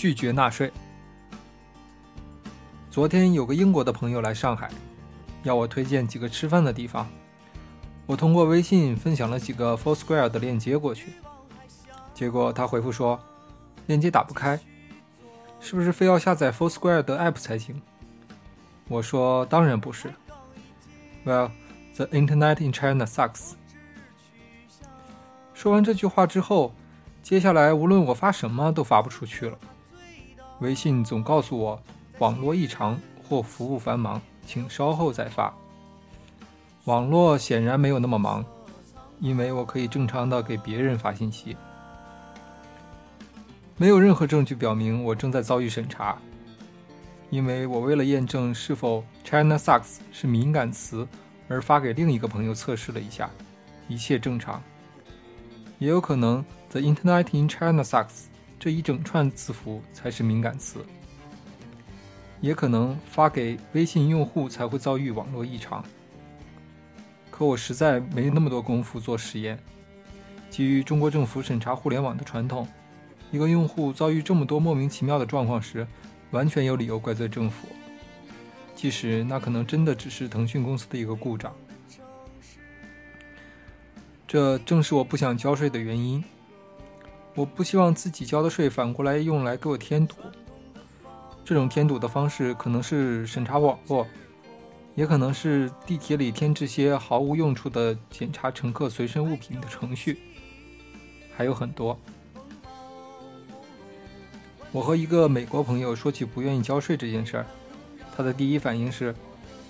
拒绝纳税。昨天有个英国的朋友来上海，要我推荐几个吃饭的地方。我通过微信分享了几个 Foursquare 的链接过去，结果他回复说，链接打不开，是不是非要下载 Foursquare 的 app 才行？我说当然不是。Well, the internet in China sucks。说完这句话之后，接下来无论我发什么都发不出去了。微信总告诉我网络异常或服务繁忙，请稍后再发。网络显然没有那么忙，因为我可以正常的给别人发信息。没有任何证据表明我正在遭遇审查，因为我为了验证是否 “China sucks” 是敏感词而发给另一个朋友测试了一下，一切正常。也有可能 “The Internet in China sucks”。这一整串字符才是敏感词，也可能发给微信用户才会遭遇网络异常。可我实在没那么多功夫做实验。基于中国政府审查互联网的传统，一个用户遭遇这么多莫名其妙的状况时，完全有理由怪罪政府，即使那可能真的只是腾讯公司的一个故障。这正是我不想交税的原因。我不希望自己交的税反过来用来给我添堵。这种添堵的方式可能是审查网络，也可能是地铁里添置些毫无用处的检查乘客随身物品的程序，还有很多。我和一个美国朋友说起不愿意交税这件事儿，他的第一反应是：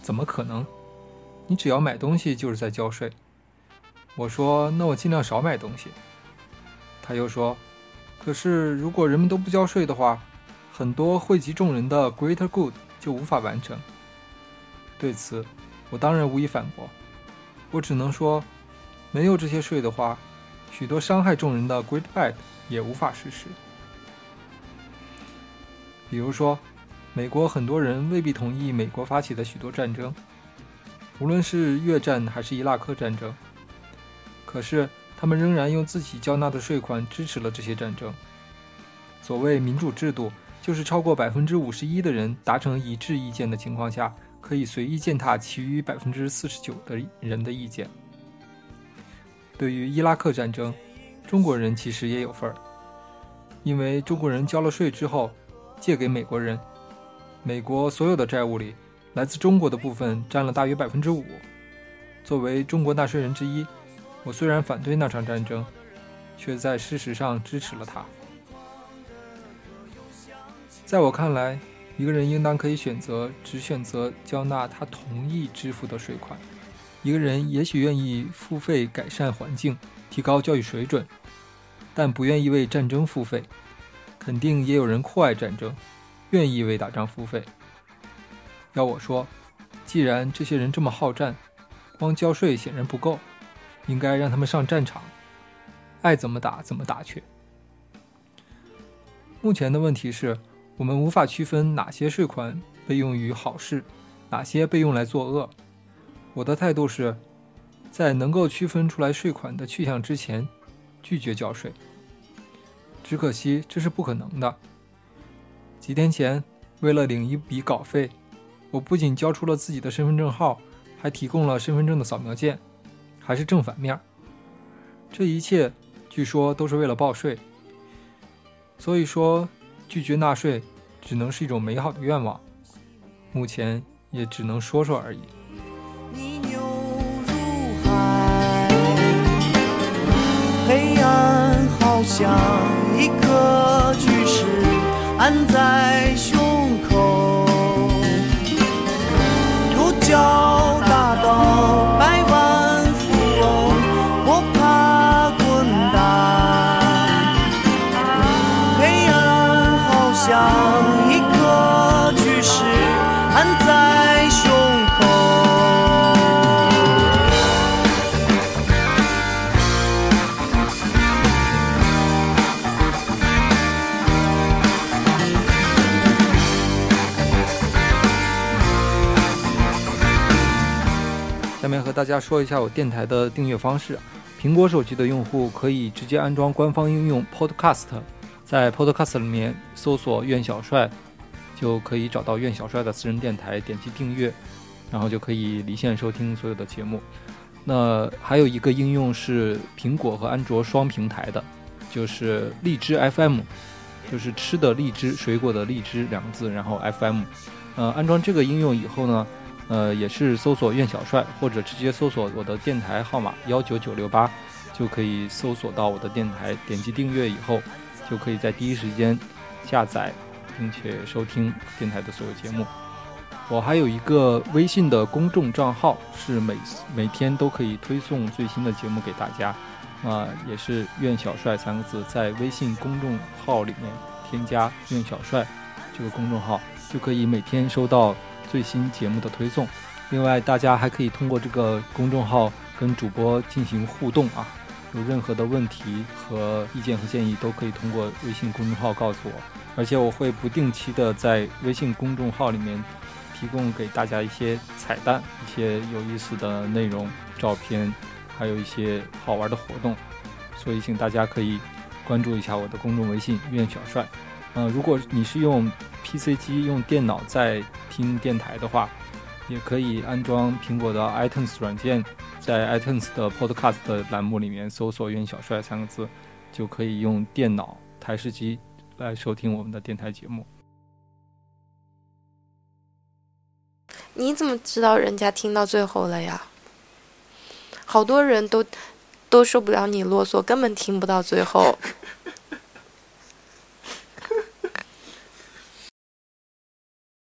怎么可能？你只要买东西就是在交税。我说：那我尽量少买东西。他又说：“可是，如果人们都不交税的话，很多惠及众人的 greater good 就无法完成。”对此，我当然无以反驳。我只能说，没有这些税的话，许多伤害众人的 great bad 也无法实施。比如说，美国很多人未必同意美国发起的许多战争，无论是越战还是伊拉克战争。可是。他们仍然用自己交纳的税款支持了这些战争。所谓民主制度，就是超过百分之五十一的人达成一致意见的情况下，可以随意践踏其余百分之四十九的人的意见。对于伊拉克战争，中国人其实也有份儿，因为中国人交了税之后，借给美国人，美国所有的债务里，来自中国的部分占了大约百分之五。作为中国纳税人之一。我虽然反对那场战争，却在事实上支持了他。在我看来，一个人应当可以选择只选择交纳他同意支付的税款。一个人也许愿意付费改善环境、提高教育水准，但不愿意为战争付费。肯定也有人酷爱战争，愿意为打仗付费。要我说，既然这些人这么好战，光交税显然不够。应该让他们上战场，爱怎么打怎么打去。目前的问题是，我们无法区分哪些税款被用于好事，哪些被用来作恶。我的态度是，在能够区分出来税款的去向之前，拒绝交税。只可惜这是不可能的。几天前，为了领一笔稿费，我不仅交出了自己的身份证号，还提供了身份证的扫描件。还是正反面，这一切据说都是为了报税。所以说，拒绝纳税只能是一种美好的愿望，目前也只能说说而已。黑暗好像一颗巨石安在颗巨石安在胸口。下面和大家说一下我电台的订阅方式。苹果手机的用户可以直接安装官方应用 Podcast，在 Podcast 里面搜索“苑小帅”，就可以找到苑小帅的私人电台，点击订阅，然后就可以离线收听所有的节目。那还有一个应用是苹果和安卓双平台的，就是荔枝 FM，就是吃的荔枝，水果的荔枝两个字，然后 FM。呃，安装这个应用以后呢，呃，也是搜索“苑小帅”或者直接搜索我的电台号码幺九九六八，就可以搜索到我的电台。点击订阅以后，就可以在第一时间下载并且收听电台的所有节目。我还有一个微信的公众账号，是每每天都可以推送最新的节目给大家。啊、也是“苑小帅”三个字，在微信公众号里面添加“苑小帅”这个公众号，就可以每天收到最新节目的推送。另外，大家还可以通过这个公众号跟主播进行互动啊，有任何的问题和意见和建议，都可以通过微信公众号告诉我。而且我会不定期的在微信公众号里面提供给大家一些彩蛋、一些有意思的内容、照片，还有一些好玩的活动。所以，请大家可以关注一下我的公众微信“苑小帅”。呃，如果你是用 PC 机、用电脑在听电台的话，也可以安装苹果的 iTunes 软件，在 iTunes 的 Podcast 的栏目里面搜索“苑小帅”三个字，就可以用电脑、台式机来收听我们的电台节目。你怎么知道人家听到最后了呀？好多人都都受不了你啰嗦，根本听不到最后。